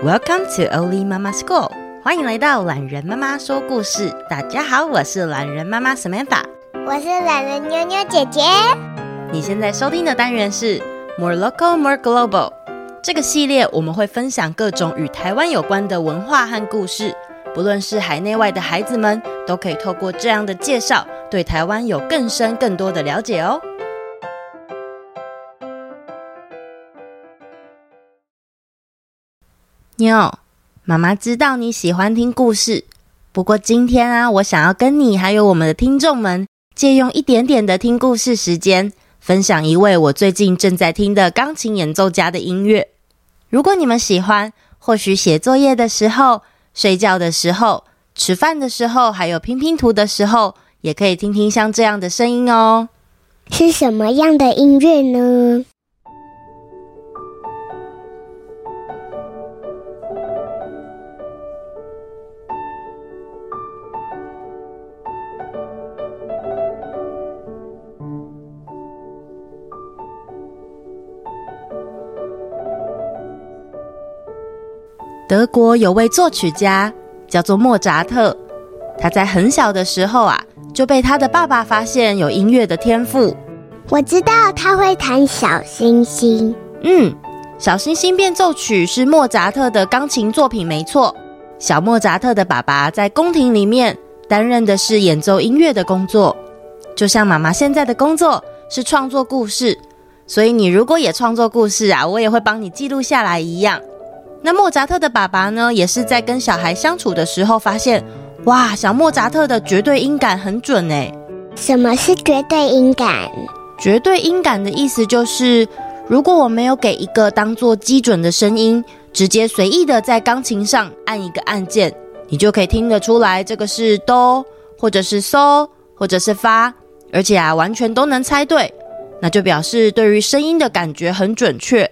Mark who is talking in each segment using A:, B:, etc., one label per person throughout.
A: Welcome to Oli Mama School，欢迎来到懒人妈妈说故事。大家好，我是懒人妈妈 Samantha，
B: 我是懒人妞妞姐姐。
A: 你现在收听的单元是 More Local, More Global。这个系列我们会分享各种与台湾有关的文化和故事，不论是海内外的孩子们，都可以透过这样的介绍，对台湾有更深更多的了解哦。妞，妈妈知道你喜欢听故事，不过今天啊，我想要跟你还有我们的听众们借用一点点的听故事时间，分享一位我最近正在听的钢琴演奏家的音乐。如果你们喜欢，或许写作业的时候、睡觉的时候、吃饭的时候，还有拼拼图的时候，也可以听听像这样的声音哦。
B: 是什么样的音乐呢？
A: 国有位作曲家叫做莫扎特，他在很小的时候啊，就被他的爸爸发现有音乐的天赋。
B: 我知道他会弹小星星。
A: 嗯，小星星变奏曲是莫扎特的钢琴作品，没错。小莫扎特的爸爸在宫廷里面担任的是演奏音乐的工作，就像妈妈现在的工作是创作故事。所以你如果也创作故事啊，我也会帮你记录下来一样。那莫扎特的爸爸呢，也是在跟小孩相处的时候发现，哇，小莫扎特的绝对音感很准哎。
B: 什么是绝对音感？
A: 绝对音感的意思就是，如果我没有给一个当做基准的声音，直接随意的在钢琴上按一个按键，你就可以听得出来这个是哆，或者是嗦，或者是发，而且啊，完全都能猜对，那就表示对于声音的感觉很准确。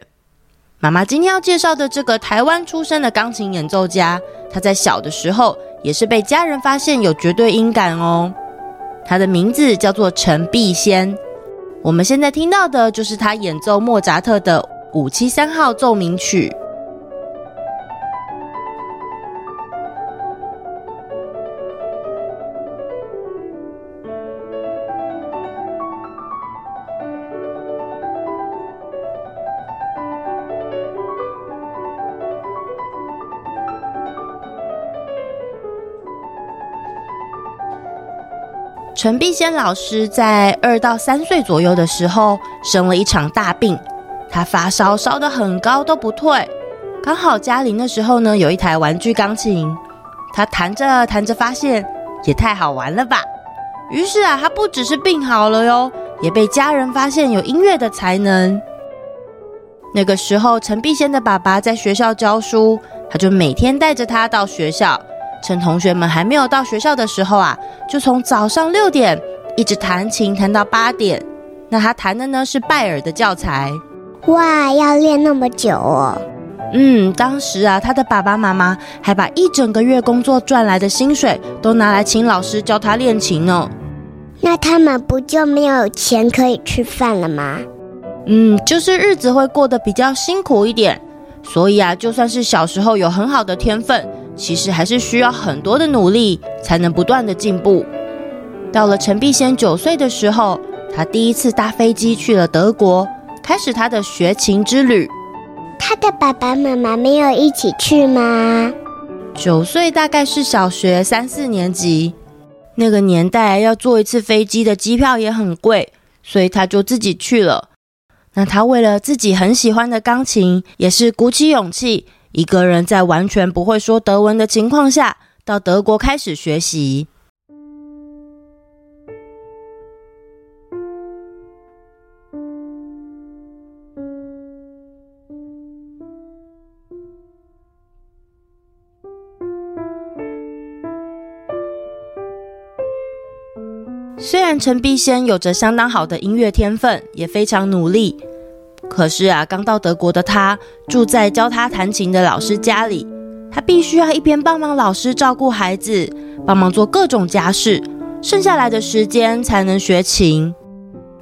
A: 妈妈今天要介绍的这个台湾出生的钢琴演奏家，他在小的时候也是被家人发现有绝对音感哦。他的名字叫做陈碧仙。我们现在听到的就是他演奏莫扎特的五七三号奏鸣曲。陈碧仙老师在二到三岁左右的时候生了一场大病，他发烧烧得很高都不退。刚好家里那时候呢有一台玩具钢琴，他弹着弹着发现也太好玩了吧。于是啊，他不只是病好了哟，也被家人发现有音乐的才能。那个时候，陈碧仙的爸爸在学校教书，他就每天带着他到学校。趁同学们还没有到学校的时候啊，就从早上六点一直弹琴弹到八点。那他弹的呢是拜耳的教材。
B: 哇，要练那么久哦。
A: 嗯，当时啊，他的爸爸妈妈还把一整个月工作赚来的薪水都拿来请老师教他练琴呢。
B: 那他们不就没有钱可以吃饭了吗？
A: 嗯，就是日子会过得比较辛苦一点。所以啊，就算是小时候有很好的天分。其实还是需要很多的努力，才能不断的进步。到了陈必先九岁的时候，他第一次搭飞机去了德国，开始他的学琴之旅。
B: 他的爸爸妈妈没有一起去吗？
A: 九岁大概是小学三四年级，那个年代要坐一次飞机的机票也很贵，所以他就自己去了。那他为了自己很喜欢的钢琴，也是鼓起勇气，一个人在完全不会说德文的情况下，到德国开始学习。虽然陈必先有着相当好的音乐天分，也非常努力，可是啊，刚到德国的他住在教他弹琴的老师家里，他必须要一边帮忙老师照顾孩子，帮忙做各种家事，剩下来的时间才能学琴。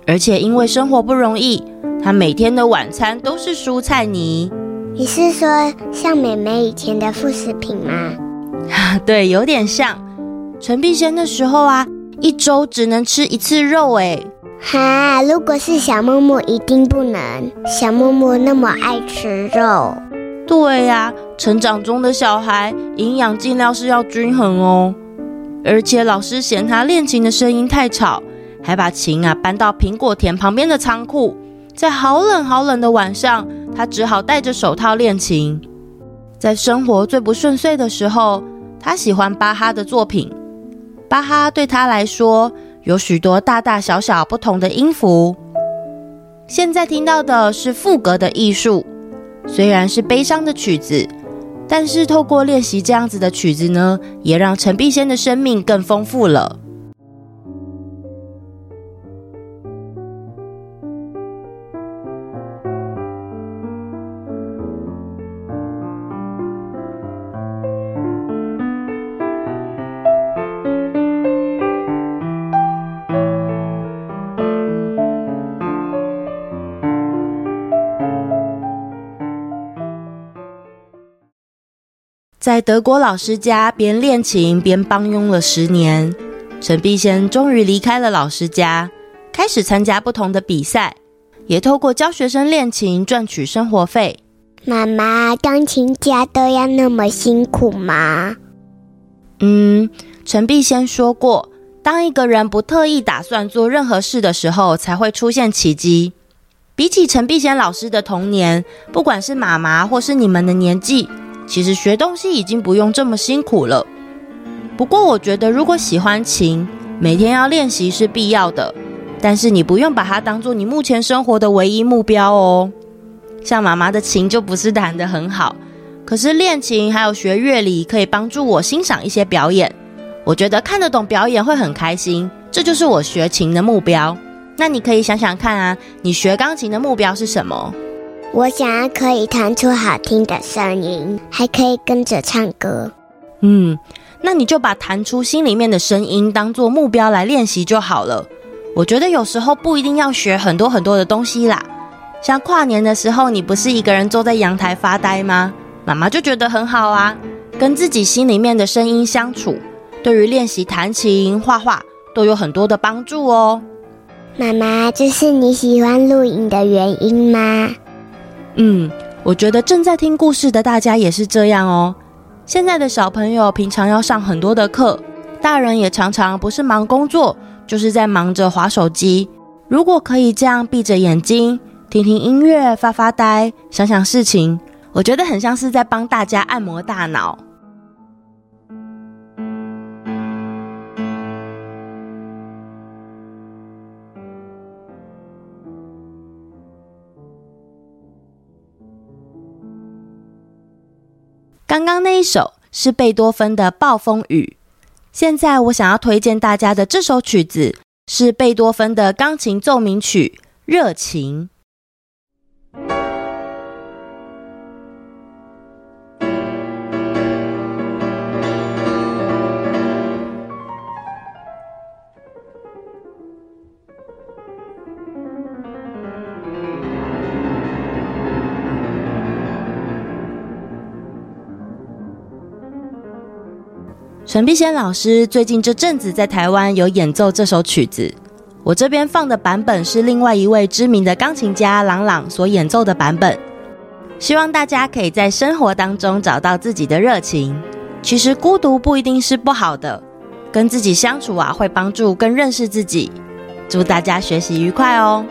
A: 而且因为生活不容易，他每天的晚餐都是蔬菜泥。
B: 你是说像妹妹以前的副食品吗？
A: 对，有点像。陈必先的时候啊。一周只能吃一次肉，哎，
B: 哈！如果是小木木，一定不能。小木木那么爱吃肉。
A: 对呀，成长中的小孩营养尽量是要均衡哦。而且老师嫌他练琴的声音太吵，还把琴啊搬到苹果田旁边的仓库。在好冷好冷的晚上，他只好戴着手套练琴。在生活最不顺遂的时候，他喜欢巴哈的作品。巴哈对他来说有许多大大小小不同的音符。现在听到的是赋格的艺术，虽然是悲伤的曲子，但是透过练习这样子的曲子呢，也让陈碧仙的生命更丰富了。在德国老师家边练琴边帮佣了十年，陈碧仙终于离开了老师家，开始参加不同的比赛，也透过教学生练琴赚取生活费。
B: 妈妈，钢琴家都要那么辛苦吗？
A: 嗯，陈碧仙说过，当一个人不特意打算做任何事的时候，才会出现奇迹。比起陈碧仙老师的童年，不管是妈妈或是你们的年纪。其实学东西已经不用这么辛苦了。不过我觉得，如果喜欢琴，每天要练习是必要的。但是你不用把它当做你目前生活的唯一目标哦。像妈妈的琴就不是弹得很好，可是练琴还有学乐理可以帮助我欣赏一些表演。我觉得看得懂表演会很开心，这就是我学琴的目标。那你可以想想看啊，你学钢琴的目标是什么？
B: 我想要可以弹出好听的声音，还可以跟着唱歌。
A: 嗯，那你就把弹出心里面的声音当做目标来练习就好了。我觉得有时候不一定要学很多很多的东西啦。像跨年的时候，你不是一个人坐在阳台发呆吗？妈妈就觉得很好啊，跟自己心里面的声音相处，对于练习弹琴、画画都有很多的帮助哦。
B: 妈妈，这是你喜欢录影的原因吗？
A: 嗯，我觉得正在听故事的大家也是这样哦。现在的小朋友平常要上很多的课，大人也常常不是忙工作，就是在忙着划手机。如果可以这样闭着眼睛，听听音乐，发发呆，想想事情，我觉得很像是在帮大家按摩大脑。刚刚那一首是贝多芬的《暴风雨》，现在我想要推荐大家的这首曲子是贝多芬的钢琴奏鸣曲《热情》。陈碧仙老师最近这阵子在台湾有演奏这首曲子，我这边放的版本是另外一位知名的钢琴家朗朗所演奏的版本。希望大家可以在生活当中找到自己的热情。其实孤独不一定是不好的，跟自己相处啊，会帮助更认识自己。祝大家学习愉快哦！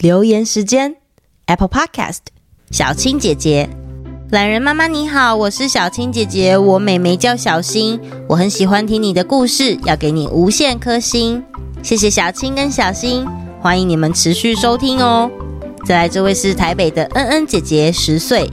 A: 留言时间，Apple Podcast，小青姐姐，懒人妈妈你好，我是小青姐姐，我妹妹叫小新，我很喜欢听你的故事，要给你无限颗星，谢谢小青跟小新，欢迎你们持续收听哦。再来这位是台北的恩恩姐姐，十岁，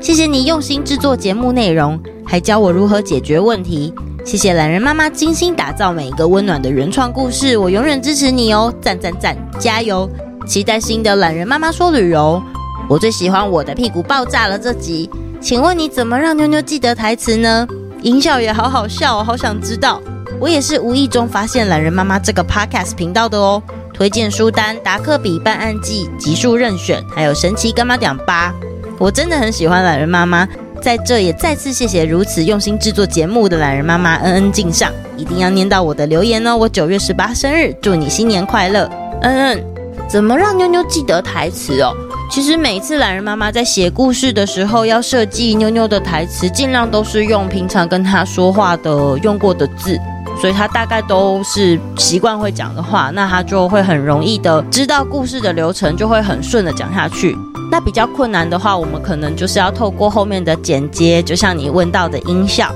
A: 谢谢你用心制作节目内容，还教我如何解决问题，谢谢懒人妈妈精心打造每一个温暖的原创故事，我永远支持你哦，赞赞赞，加油！期待新的懒人妈妈说旅游，我最喜欢我的屁股爆炸了这集。请问你怎么让妞妞记得台词呢？音效也好好笑哦，好想知道。我也是无意中发现懒人妈妈这个 podcast 频道的哦。推荐书单：达克比办案记、集数任选，还有神奇柑仔店八。我真的很喜欢懒人妈妈，在这也再次谢谢如此用心制作节目的懒人妈妈恩恩敬上，一定要念到我的留言哦。我九月十八生日，祝你新年快乐，恩恩。怎么让妞妞记得台词哦？其实每次懒人妈妈在写故事的时候，要设计妞妞的台词，尽量都是用平常跟她说话的用过的字，所以她大概都是习惯会讲的话，那她就会很容易的知道故事的流程，就会很顺的讲下去。那比较困难的话，我们可能就是要透过后面的剪接，就像你问到的音效。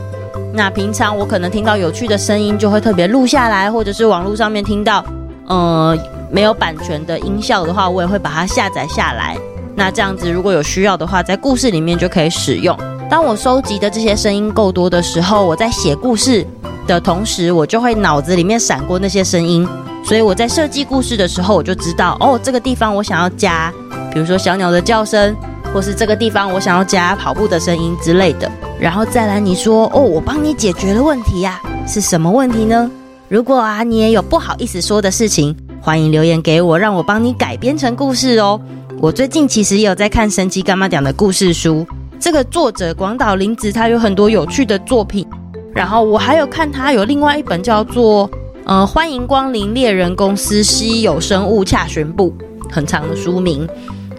A: 那平常我可能听到有趣的声音，就会特别录下来，或者是网络上面听到，呃。没有版权的音效的话，我也会把它下载下来。那这样子，如果有需要的话，在故事里面就可以使用。当我收集的这些声音够多的时候，我在写故事的同时，我就会脑子里面闪过那些声音。所以我在设计故事的时候，我就知道哦，这个地方我想要加，比如说小鸟的叫声，或是这个地方我想要加跑步的声音之类的。然后再来你说哦，我帮你解决了问题呀，是什么问题呢？如果啊，你也有不好意思说的事情。欢迎留言给我，让我帮你改编成故事哦。我最近其实有在看神奇干妈》讲的故事书，这个作者广岛铃子他有很多有趣的作品。然后我还有看他有另外一本叫做《呃欢迎光临猎人公司稀有生物洽询部》，很长的书名。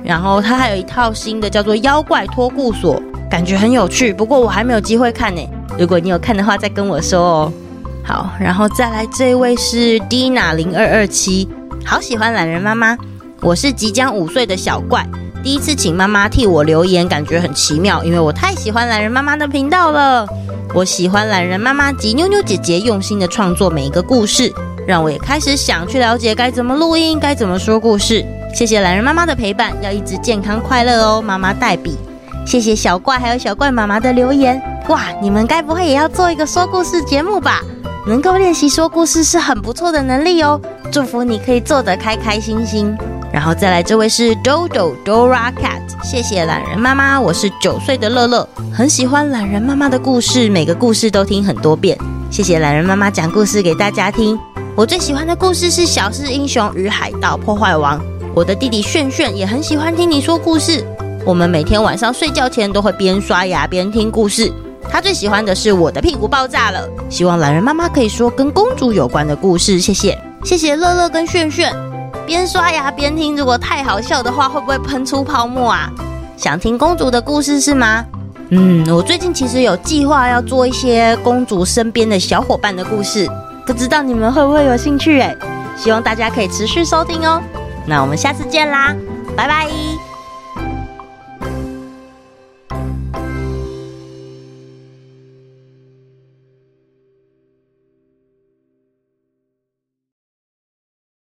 A: 然后他还有一套新的叫做《妖怪托顾所》，感觉很有趣。不过我还没有机会看呢。如果你有看的话，再跟我说哦。好，然后再来这位是 Dina 零二二七，好喜欢懒人妈妈，我是即将五岁的小怪，第一次请妈妈替我留言，感觉很奇妙，因为我太喜欢懒人妈妈的频道了。我喜欢懒人妈妈及妞妞姐姐用心的创作每一个故事，让我也开始想去了解该怎么录音，该怎么说故事。谢谢懒人妈妈的陪伴，要一直健康快乐哦，妈妈代笔。谢谢小怪还有小怪妈妈的留言，哇，你们该不会也要做一个说故事节目吧？能够练习说故事是很不错的能力哦，祝福你可以做得开开心心。然后再来，这位是 Dodo Dora Cat，谢谢懒人妈妈，我是九岁的乐乐，很喜欢懒人妈妈的故事，每个故事都听很多遍。谢谢懒人妈妈讲故事给大家听。我最喜欢的故事是《小狮英雄与海盗破坏王》，我的弟弟炫炫也很喜欢听你说故事。我们每天晚上睡觉前都会边刷牙边听故事。他最喜欢的是我的屁股爆炸了。希望懒人妈妈可以说跟公主有关的故事，谢谢，谢谢乐乐跟炫炫。边刷牙边听，如果太好笑的话，会不会喷出泡沫啊？想听公主的故事是吗？嗯，我最近其实有计划要做一些公主身边的小伙伴的故事，不知道你们会不会有兴趣？诶，希望大家可以持续收听哦。那我们下次见啦，拜拜。